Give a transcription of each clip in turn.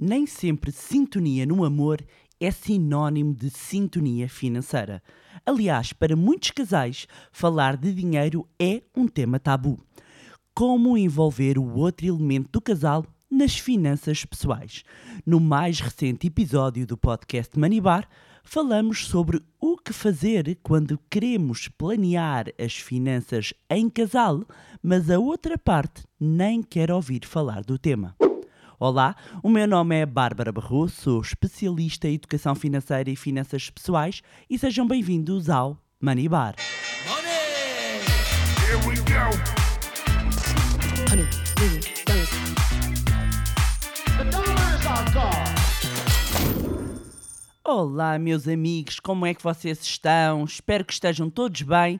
nem sempre sintonia no amor é sinónimo de sintonia financeira. Aliás, para muitos casais, falar de dinheiro é um tema tabu. Como envolver o outro elemento do casal nas finanças pessoais? No mais recente episódio do podcast Manibar, falamos sobre o que fazer quando queremos planear as finanças em casal, mas a outra parte nem quer ouvir falar do tema. Olá, o meu nome é Bárbara Barroso, sou especialista em educação financeira e finanças pessoais e sejam bem-vindos ao Money Bar. Money! Honey, Olá, meus amigos, como é que vocês estão? Espero que estejam todos bem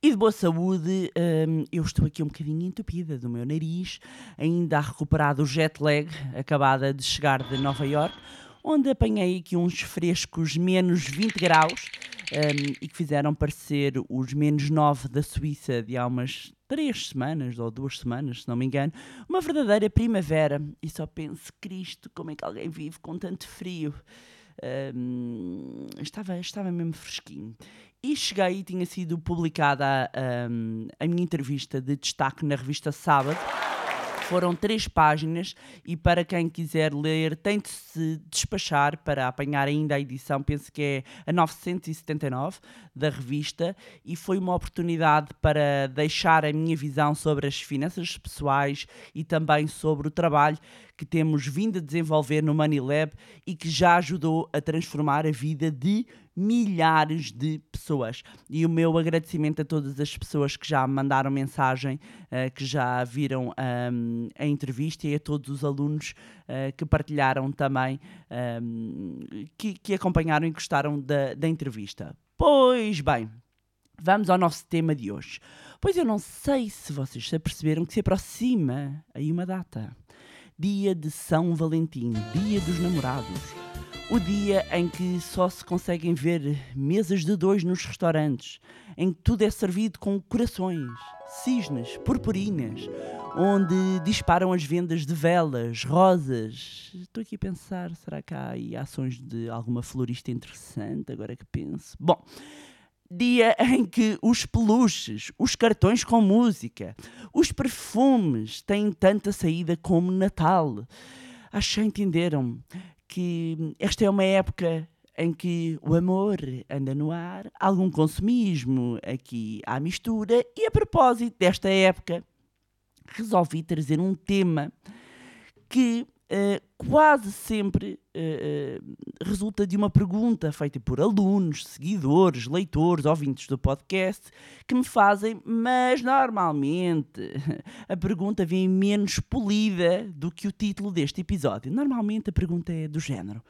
e de boa saúde, hum, eu estou aqui um bocadinho entupida do meu nariz, ainda a recuperar do jet lag, acabada de chegar de Nova York, onde apanhei aqui uns frescos menos 20 graus um, e que fizeram parecer os menos 9 da Suíça de há umas 3 semanas ou 2 semanas, se não me engano, uma verdadeira primavera. E só penso, Cristo, como é que alguém vive com tanto frio? Um, estava, estava mesmo fresquinho. E cheguei e tinha sido publicada um, a minha entrevista de destaque na revista Sábado. Foram três páginas e para quem quiser ler, tem de se despachar para apanhar ainda a edição, penso que é a 979 da revista, e foi uma oportunidade para deixar a minha visão sobre as finanças pessoais e também sobre o trabalho que temos vindo a desenvolver no Money Lab e que já ajudou a transformar a vida de milhares de pessoas. E o meu agradecimento a todas as pessoas que já mandaram mensagem, uh, que já viram um, a entrevista e a todos os alunos uh, que partilharam também, um, que, que acompanharam e gostaram da, da entrevista. Pois bem, vamos ao nosso tema de hoje. Pois eu não sei se vocês se aperceberam que se aproxima aí uma data. Dia de São Valentim, Dia dos Namorados. O dia em que só se conseguem ver mesas de dois nos restaurantes, em que tudo é servido com corações, cisnes, purpurinas, onde disparam as vendas de velas, rosas. Estou aqui a pensar, será que há aí ações de alguma florista interessante, agora que penso? Bom, dia em que os peluches, os cartões com música, os perfumes têm tanta saída como Natal. Acho que entenderam que esta é uma época em que o amor anda no ar, algum consumismo aqui à mistura, e a propósito desta época, resolvi trazer um tema que uh, quase sempre uh, uh, resulta de uma pergunta feita por alunos, seguidores, leitores, ouvintes do podcast que me fazem, mas normalmente a pergunta vem menos polida do que o título deste episódio. Normalmente a pergunta é do género: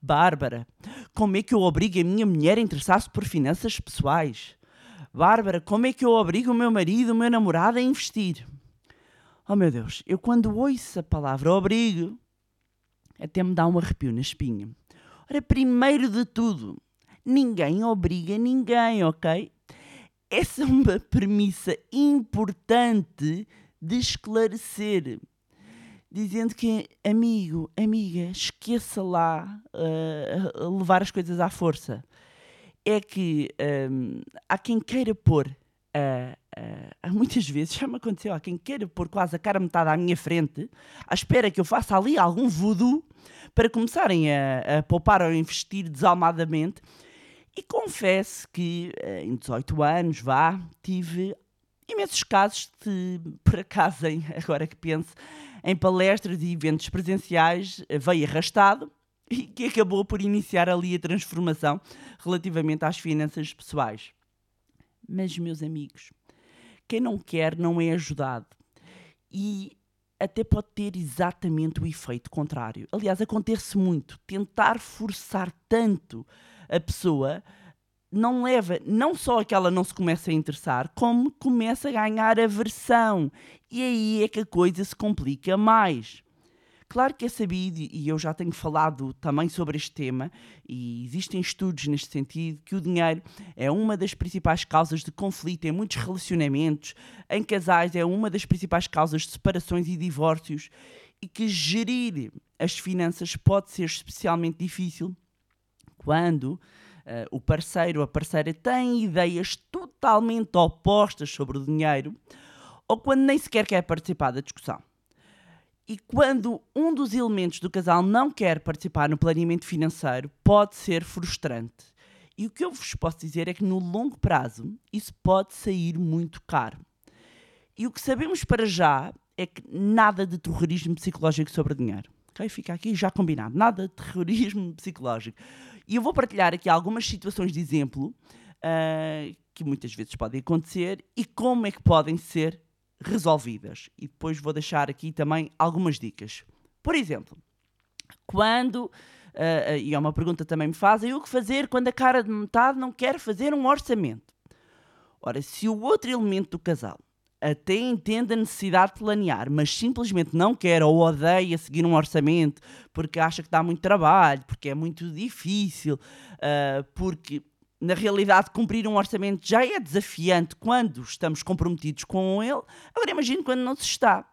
Bárbara, como é que eu obrigo a minha mulher a interessar-se por finanças pessoais? Bárbara, como é que eu obrigo o meu marido, o meu namorado a investir? Oh meu Deus, eu quando ouço a palavra obrigo, até me dá um arrepio na espinha. Ora, primeiro de tudo, ninguém obriga ninguém, ok? Essa é uma premissa importante de esclarecer. Dizendo que, amigo, amiga, esqueça lá uh, levar as coisas à força. É que um, há quem queira pôr uh, uh, muitas vezes já me aconteceu, há quem queira pôr quase a cara metade à minha frente, à espera que eu faça ali algum voodoo para começarem a, a poupar ou investir desalmadamente. E confesso que uh, em 18 anos, vá, tive imensos casos de, por acaso, agora que penso, em palestras e eventos presenciais, veio arrastado e que acabou por iniciar ali a transformação relativamente às finanças pessoais. Mas, meus amigos, quem não quer não é ajudado. E até pode ter exatamente o efeito contrário. Aliás, acontece muito. Tentar forçar tanto a pessoa não leva não só a que ela não se comece a interessar, como começa a ganhar aversão. E aí é que a coisa se complica mais. Claro que é sabido, e eu já tenho falado também sobre este tema, e existem estudos neste sentido, que o dinheiro é uma das principais causas de conflito em muitos relacionamentos, em casais é uma das principais causas de separações e divórcios, e que gerir as finanças pode ser especialmente difícil quando uh, o parceiro ou a parceira tem ideias totalmente opostas sobre o dinheiro ou quando nem sequer quer participar da discussão. E quando um dos elementos do casal não quer participar no planeamento financeiro, pode ser frustrante. E o que eu vos posso dizer é que no longo prazo isso pode sair muito caro. E o que sabemos para já é que nada de terrorismo psicológico sobre dinheiro. Okay? Fica aqui já combinado. Nada de terrorismo psicológico. E eu vou partilhar aqui algumas situações de exemplo uh, que muitas vezes podem acontecer e como é que podem ser resolvidas. E depois vou deixar aqui também algumas dicas. Por exemplo, quando, uh, e é uma pergunta também me fazem, o que fazer quando a cara de metade não quer fazer um orçamento? Ora, se o outro elemento do casal até entende a necessidade de planear, mas simplesmente não quer ou odeia seguir um orçamento porque acha que dá muito trabalho, porque é muito difícil, uh, porque na realidade, cumprir um orçamento já é desafiante quando estamos comprometidos com ele. Agora, imagine quando não se está.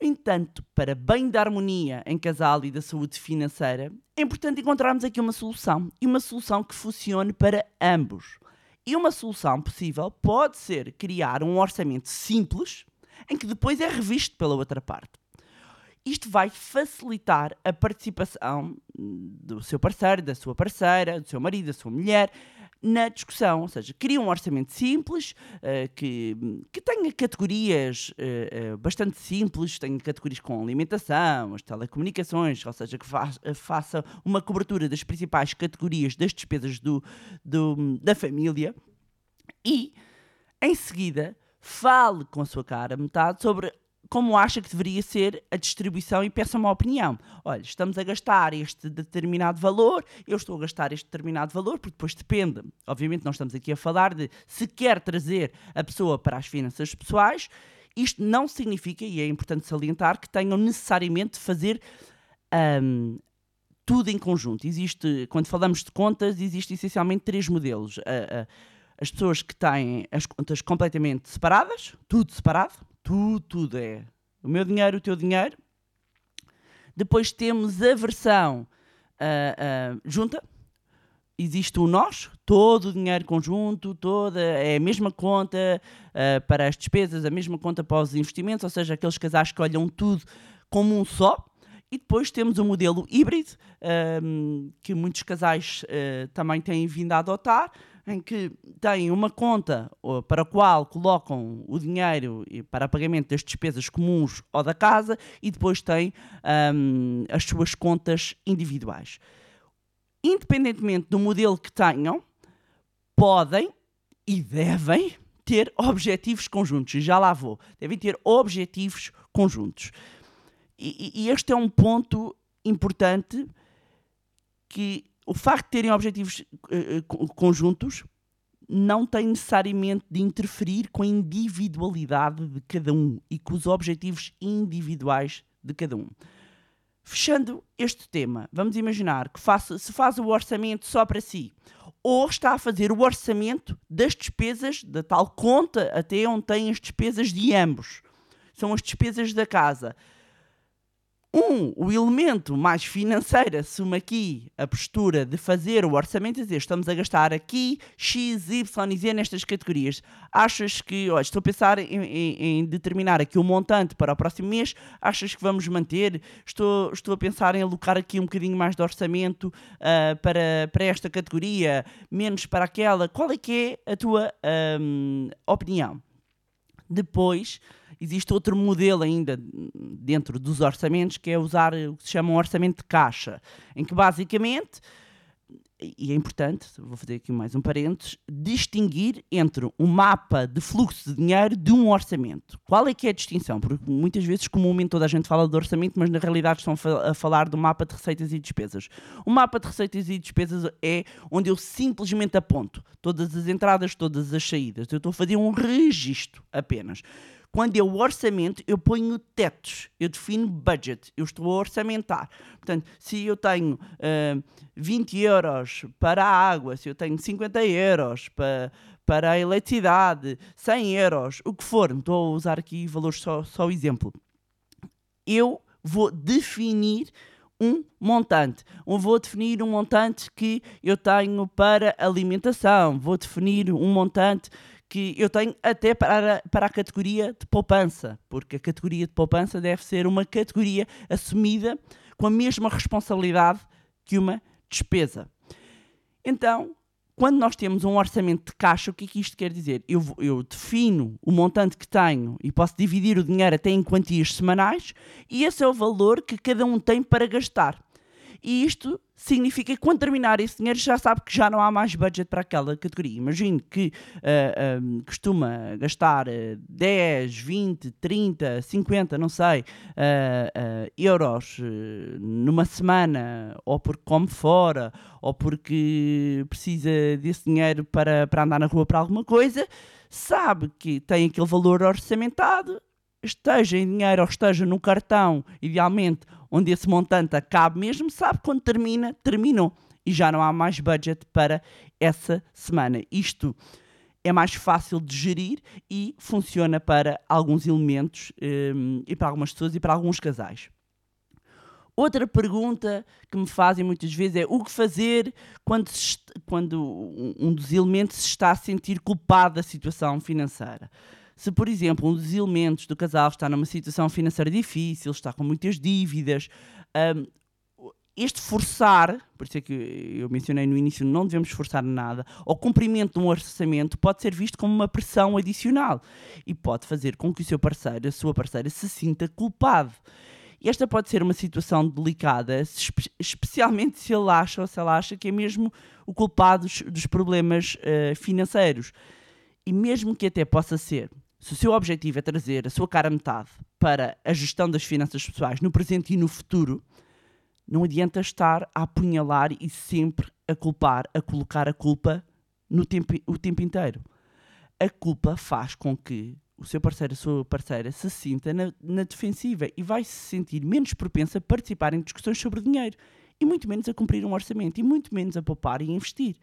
No entanto, para bem da harmonia em casal e da saúde financeira, é importante encontrarmos aqui uma solução e uma solução que funcione para ambos. E uma solução possível pode ser criar um orçamento simples em que depois é revisto pela outra parte. Isto vai facilitar a participação do seu parceiro, da sua parceira, do seu marido, da sua mulher na discussão, ou seja, cria um orçamento simples, uh, que, que tenha categorias uh, uh, bastante simples, tenha categorias com alimentação, as telecomunicações, ou seja, que fa faça uma cobertura das principais categorias das despesas do, do, da família e, em seguida, fale com a sua cara metade sobre como acha que deveria ser a distribuição e peça uma opinião. Olha, estamos a gastar este determinado valor, eu estou a gastar este determinado valor, porque depois depende. Obviamente, nós estamos aqui a falar de se quer trazer a pessoa para as finanças pessoais. Isto não significa, e é importante salientar, que tenham necessariamente de fazer um, tudo em conjunto. Existe, quando falamos de contas, existem essencialmente três modelos. As pessoas que têm as contas completamente separadas, tudo separado, tudo, tudo é o meu dinheiro, o teu dinheiro. Depois temos a versão uh, uh, junta. Existe o nós, todo o dinheiro conjunto, toda é a mesma conta uh, para as despesas, a mesma conta para os investimentos, ou seja, aqueles casais que olham tudo como um só. E depois temos o modelo híbrido, que muitos casais também têm vindo a adotar, em que têm uma conta para a qual colocam o dinheiro para pagamento das despesas comuns ou da casa e depois têm um, as suas contas individuais. Independentemente do modelo que tenham, podem e devem ter objetivos conjuntos. E já lá vou. Devem ter objetivos conjuntos. E, e este é um ponto importante que o facto de terem objetivos uh, conjuntos não tem necessariamente de interferir com a individualidade de cada um e com os objetivos individuais de cada um. Fechando este tema, vamos imaginar que faça, se faz o orçamento só para si, ou está a fazer o orçamento das despesas, da tal conta até onde tem as despesas de ambos. São as despesas da casa. Um, o elemento mais financeiro assume aqui a postura de fazer o orçamento e dizer estamos a gastar aqui X, Y e Z nestas categorias. Achas que, olha, estou a pensar em, em, em, determinar aqui o um montante para o próximo mês, achas que vamos manter? Estou, estou a pensar em alocar aqui um bocadinho mais de orçamento uh, para, para esta categoria, menos para aquela. Qual é que é a tua um, opinião? Depois existe outro modelo ainda dentro dos orçamentos que é usar o que se chama um orçamento de caixa, em que basicamente e é importante, vou fazer aqui mais um parênteses, distinguir entre um mapa de fluxo de dinheiro de um orçamento. Qual é que é a distinção? Porque muitas vezes, comumente, toda a gente fala de orçamento, mas na realidade estão a falar do mapa de receitas e despesas. O mapa de receitas e despesas é onde eu simplesmente aponto todas as entradas, todas as saídas. Eu estou a fazer um registro apenas. Quando eu orçamento, eu ponho tetos, eu defino budget, eu estou a orçamentar. Portanto, se eu tenho uh, 20 euros para a água, se eu tenho 50 euros para, para a eletricidade, 100 euros, o que for, estou a usar aqui valores só, só exemplo. Eu vou definir um montante. Eu vou definir um montante que eu tenho para alimentação, vou definir um montante que eu tenho até para, para a categoria de poupança, porque a categoria de poupança deve ser uma categoria assumida com a mesma responsabilidade que uma despesa. Então, quando nós temos um orçamento de caixa, o que é que isto quer dizer? Eu, eu, defino o montante que tenho e posso dividir o dinheiro até em quantias semanais, e esse é o valor que cada um tem para gastar. E isto significa que quando terminar esse dinheiro já sabe que já não há mais budget para aquela categoria. Imagine que uh, um, costuma gastar 10, 20, 30, 50, não sei, uh, uh, euros numa semana, ou porque come fora, ou porque precisa desse dinheiro para, para andar na rua para alguma coisa, sabe que tem aquele valor orçamentado, esteja em dinheiro ou esteja no cartão, idealmente onde esse montante acaba mesmo, sabe quando termina, terminou. E já não há mais budget para essa semana. Isto é mais fácil de gerir e funciona para alguns elementos um, e para algumas pessoas e para alguns casais. Outra pergunta que me fazem muitas vezes é o que fazer quando, quando um dos elementos se está a sentir culpado da situação financeira. Se, por exemplo, um dos elementos do casal está numa situação financeira difícil, está com muitas dívidas, um, este forçar, por isso é que eu mencionei no início, não devemos forçar nada, o cumprimento de um orçamento pode ser visto como uma pressão adicional e pode fazer com que o seu parceiro, a sua parceira, se sinta culpado. Esta pode ser uma situação delicada, especialmente se ele acha ou se ela acha que é mesmo o culpado dos, dos problemas uh, financeiros. E mesmo que até possa ser se o seu objetivo é trazer a sua cara metade para a gestão das finanças pessoais no presente e no futuro, não adianta estar a apunhalar e sempre a culpar, a colocar a culpa no tempo, o tempo inteiro. A culpa faz com que o seu parceiro, a sua parceira, se sinta na, na defensiva e vai se sentir menos propensa a participar em discussões sobre dinheiro e muito menos a cumprir um orçamento e muito menos a poupar e investir.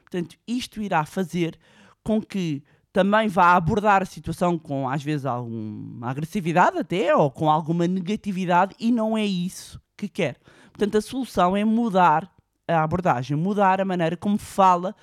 Portanto, isto irá fazer com que também vá abordar a situação com, às vezes, alguma agressividade até, ou com alguma negatividade, e não é isso que quer. Portanto, a solução é mudar a abordagem, mudar a maneira como fala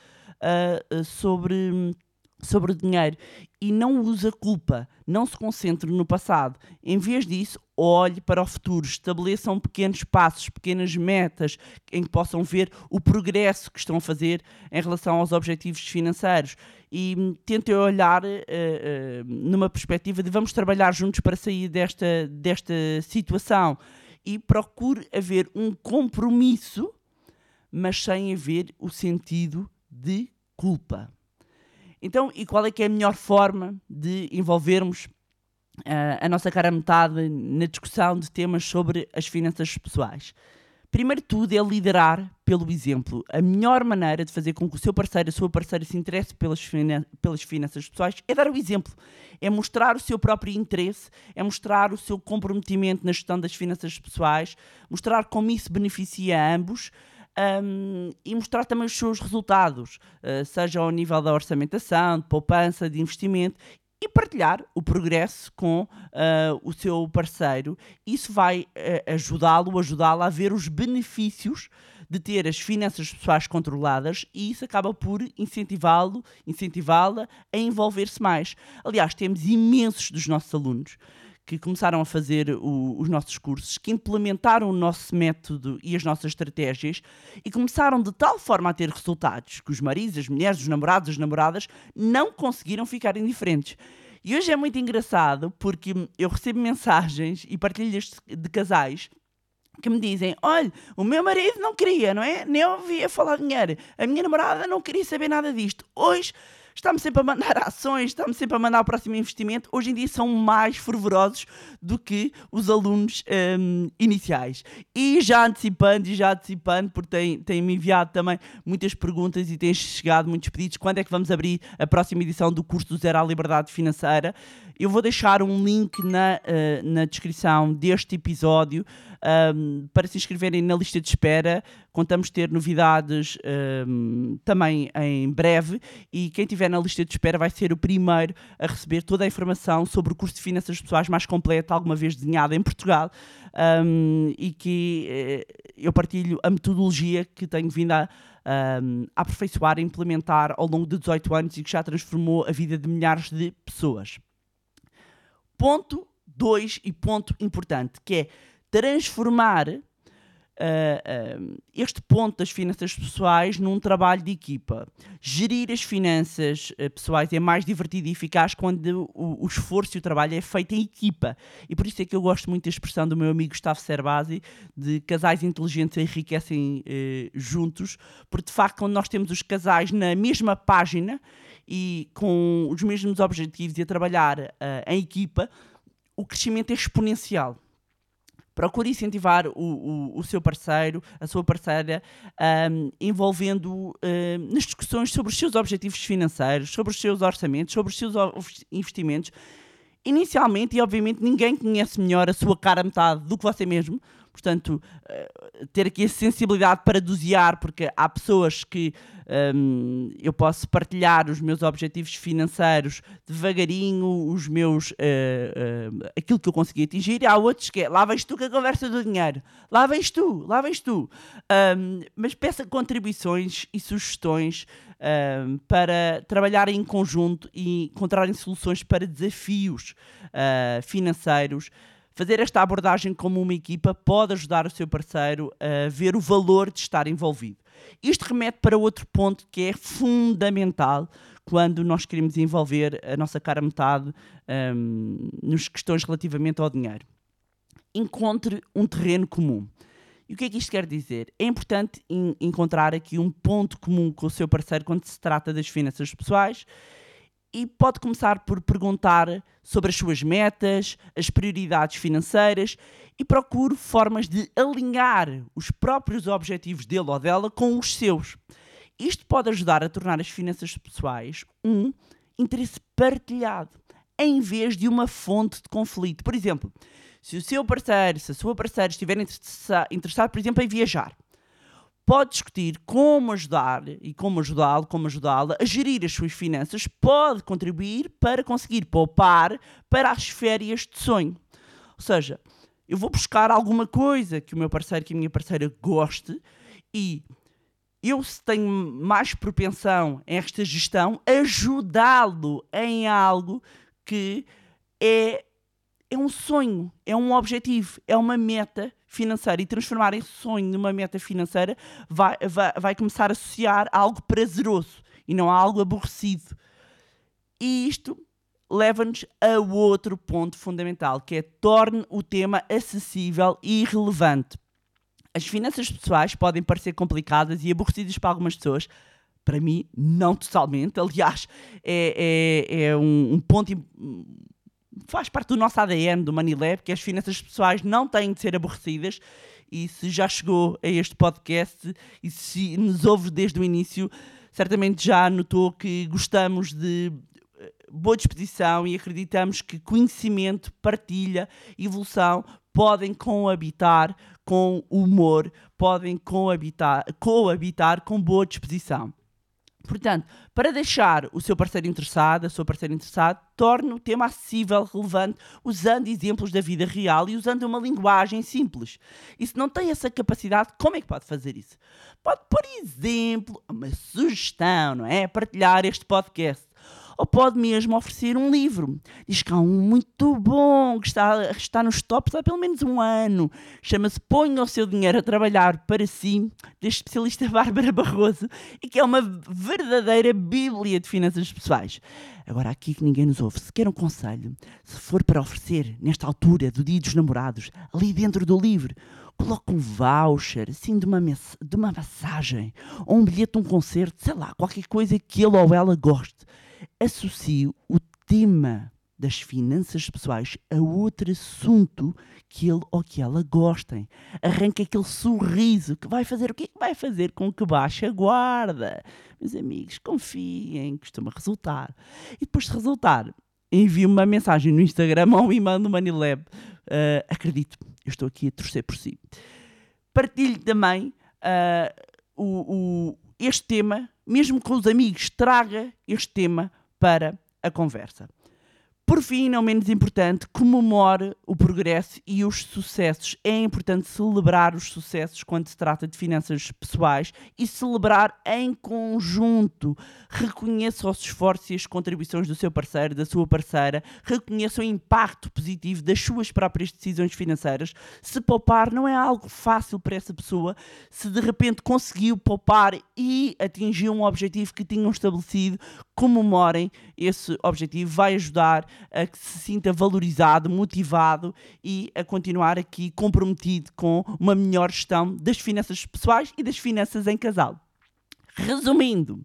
uh, sobre sobre o dinheiro e não use a culpa, não se concentre no passado. Em vez disso, olhe para o futuro, estabeleçam pequenos passos, pequenas metas em que possam ver o progresso que estão a fazer em relação aos objetivos financeiros e hum, tentem olhar uh, uh, numa perspectiva de vamos trabalhar juntos para sair desta, desta situação e procure haver um compromisso, mas sem haver o sentido de culpa. Então, e qual é que é a melhor forma de envolvermos uh, a nossa cara metade na discussão de temas sobre as finanças pessoais? Primeiro de tudo é liderar pelo exemplo. A melhor maneira de fazer com que o seu parceiro, a sua parceira se interesse pelas, pelas finanças pessoais é dar o exemplo. É mostrar o seu próprio interesse, é mostrar o seu comprometimento na gestão das finanças pessoais, mostrar como isso beneficia a ambos um, e mostrar também os seus resultados, uh, seja ao nível da orçamentação, de poupança, de investimento e partilhar o progresso com uh, o seu parceiro. Isso vai uh, ajudá-lo, ajudá-la a ver os benefícios de ter as finanças pessoais controladas e isso acaba por incentivá-lo, incentivá-la a envolver-se mais. Aliás, temos imensos dos nossos alunos que começaram a fazer o, os nossos cursos, que implementaram o nosso método e as nossas estratégias e começaram de tal forma a ter resultados que os maridos, as mulheres, os namorados, as namoradas não conseguiram ficar indiferentes. E hoje é muito engraçado porque eu recebo mensagens e partilhas de casais que me dizem: olha, o meu marido não queria, não é? Nem ouvia falar dinheiro. A minha namorada não queria saber nada disto. Hoje está-me sempre a mandar ações, está-me sempre a mandar o próximo investimento. Hoje em dia são mais fervorosos do que os alunos um, iniciais. E já antecipando, e já antecipando, porque têm, têm-me enviado também muitas perguntas e têm chegado muitos pedidos. Quando é que vamos abrir a próxima edição do curso do Zero à Liberdade Financeira? Eu vou deixar um link na, uh, na descrição deste episódio um, para se inscreverem na lista de espera. Contamos ter novidades um, também em breve e quem tiver estiver na lista de espera vai ser o primeiro a receber toda a informação sobre o curso de Finanças Pessoais mais completo alguma vez desenhado em Portugal um, e que eh, eu partilho a metodologia que tenho vindo a, um, a aperfeiçoar e implementar ao longo de 18 anos e que já transformou a vida de milhares de pessoas. Ponto 2 e ponto importante, que é transformar uh, este ponto das finanças pessoais num trabalho de equipa. Gerir as finanças uh, pessoais é mais divertido e eficaz quando o, o, esforço e o trabalho é feito em equipa. E por isso é que eu gosto muito da expressão do meu amigo Gustavo Cerbasi de casais inteligentes enriquecem juntos, porque de facto quando nós temos os casais na mesma página e com os mesmos objetivos e a trabalhar em equipa, o crescimento é exponencial. Procure incentivar o, o, o, seu parceiro, a sua parceira, um, envolvendo um, nas discussões sobre os seus objetivos financeiros, sobre os seus orçamentos, sobre os seus investimentos. Inicialmente, e obviamente, ninguém conhece melhor a sua cara metade do que você mesmo. Portanto, uh, ter aqui a sensibilidade para dosear, porque há pessoas que um, eu posso partilhar os meus objetivos financeiros devagarinho, os meus uh, uh, aquilo que eu consegui atingir, e há outros que é lá vens tu com a conversa do dinheiro, lá vens tu, lá vens tu. Um, mas peça contribuições e sugestões um, para trabalhar em conjunto e encontrarem soluções para desafios uh, financeiros fazer esta abordagem como uma equipa pode ajudar o seu parceiro a ver o valor de estar envolvido. Isto remete para outro ponto que é fundamental quando nós queremos envolver a nossa cara metade um, nas questões relativamente ao dinheiro. Encontre um terreno comum. E o que é que isto quer dizer? É importante encontrar aqui um ponto comum com o seu parceiro quando se trata das finanças pessoais e pode começar por perguntar sobre as suas metas, as prioridades financeiras e procure formas de alinhar os próprios objetivos dele ou dela com os seus. Isto pode ajudar a tornar as finanças pessoais um interesse partilhado, em vez de uma fonte de conflito. Por exemplo, se o seu parceiro, se a sua parceira estiver interessado, por exemplo, em viajar, pode discutir como ajudar e como ajudá-lo, como ajudá-la a gerir as suas finanças, pode contribuir para conseguir poupar para as férias de sonho. Ou seja, eu vou buscar alguma coisa que o meu parceiro, que a minha parceira goste e eu, se tenho mais propensão a esta gestão, ajudá-lo em algo que é, é um sonho, é um objetivo, é uma meta financeira e transformar esse sonho numa meta financeira vai, vai, vai começar a associar a algo prazeroso e não a algo aborrecido. E isto leva-nos a outro ponto fundamental, que é torne o tema acessível e relevante. As finanças pessoais podem parecer complicadas e aborrecidas para algumas pessoas, para mim, não totalmente. Aliás, é, é, é um, um, ponto. Faz parte do nosso ADN do Manilab, que as finanças pessoais não têm de ser aborrecidas. E se já chegou a este podcast e se nos ouve desde o início, certamente já notou que gostamos de boa disposição e acreditamos que conhecimento, partilha, evolução podem coabitar com humor, podem coabitar, coabitar com boa disposição. Portanto, para deixar o seu parceiro interessado, a sua parceira interessada, torne o tema acessível, relevante, usando exemplos da vida real e usando uma linguagem simples. E se não tem essa capacidade, como é que pode fazer isso? Pode, por exemplo, uma sugestão, não é? Partilhar este podcast ou pode mesmo oferecer um livro. Diz que há um muito bom, que está, está nos tops há pelo menos um ano. Chama-se Ponha o seu dinheiro a trabalhar para si, da especialista Bárbara Barroso, e que é uma verdadeira bíblia de finanças pessoais. Agora, aqui que ninguém nos ouve, se quer um conselho, se for para oferecer, nesta altura do Dia dos Namorados, ali dentro do livro, coloque um voucher, assim, de uma, de uma massagem, ou um bilhete de um concerto, sei lá, qualquer coisa que ele ou ela goste associe o tema das finanças pessoais a outro assunto que ele ou que ela gostem. Arranque aquele sorriso que vai fazer o quê? Vai fazer com que baixe a guarda. Meus amigos, confiem, costuma resultar. E depois de resultar, envie uma mensagem no Instagram ou me manda no Manilab. Uh, acredito, eu estou aqui a torcer por si. Partilhe também uh, o, o, este tema mesmo com os amigos, traga este tema para a conversa. Por fim, não menos importante, comemore o progresso e os sucessos. É importante celebrar os sucessos quando se trata de finanças pessoais e celebrar em conjunto. Reconheça os esforços e as contribuições do seu parceiro, da sua parceira. Reconheça o impacto positivo das suas próprias decisões financeiras. Se poupar não é algo fácil para essa pessoa, se de repente conseguiu poupar e atingiu um objetivo que tinham estabelecido, comemorem esse objetivo. Vai ajudar a que se sinta valorizado, motivado e a continuar aqui comprometido com uma melhor gestão das finanças pessoais e das finanças em casal. Resumindo,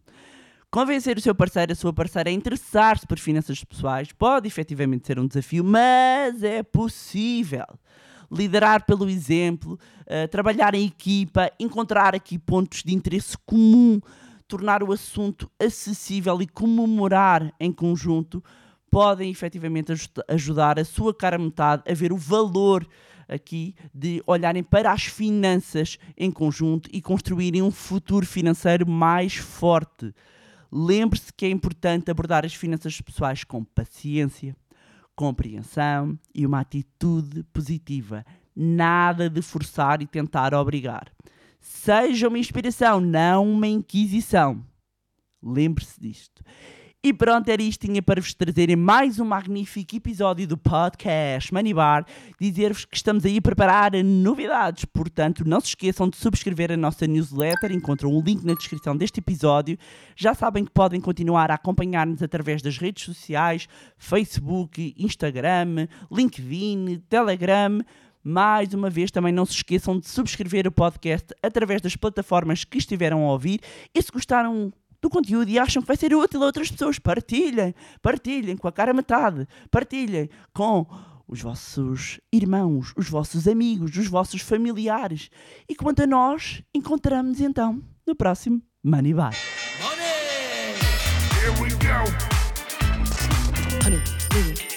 convencer o seu parceiro, a sua parceira a interessar-se por finanças pessoais pode efetivamente ser um desafio, mas é possível liderar pelo exemplo, uh, trabalhar em equipa, encontrar aqui pontos de interesse comum, tornar o assunto acessível e comemorar em conjunto podem efetivamente ajudar a sua cara metade a ver o valor aqui de olharem para as finanças em conjunto e construírem um futuro financeiro mais forte. Lembre-se que é importante abordar as finanças pessoais com paciência, compreensão e uma atitude positiva. Nada de forçar e tentar obrigar. Seja uma inspiração, não uma inquisição. Lembre-se disto. E pronto, era isto tinha para vos trazerem mais um magnífico episódio do podcast Money Bar. Dizer-vos que estamos aí a preparar novidades, portanto, não se esqueçam de subscrever a nossa newsletter. Encontram o um link na descrição deste episódio. Já sabem que podem continuar a acompanhar-nos através das redes sociais: Facebook, Instagram, LinkedIn, Telegram. Mais uma vez, também não se esqueçam de subscrever o podcast através das plataformas que estiveram a ouvir. E se gostaram do conteúdo e acham que vai ser útil a outras pessoas, partilhem, partilhem com a cara metade, partilhem com os vossos irmãos, os vossos amigos, os vossos familiares. E quanto a nós, encontramos então no próximo Money Bar. Money! Here we go. Honey.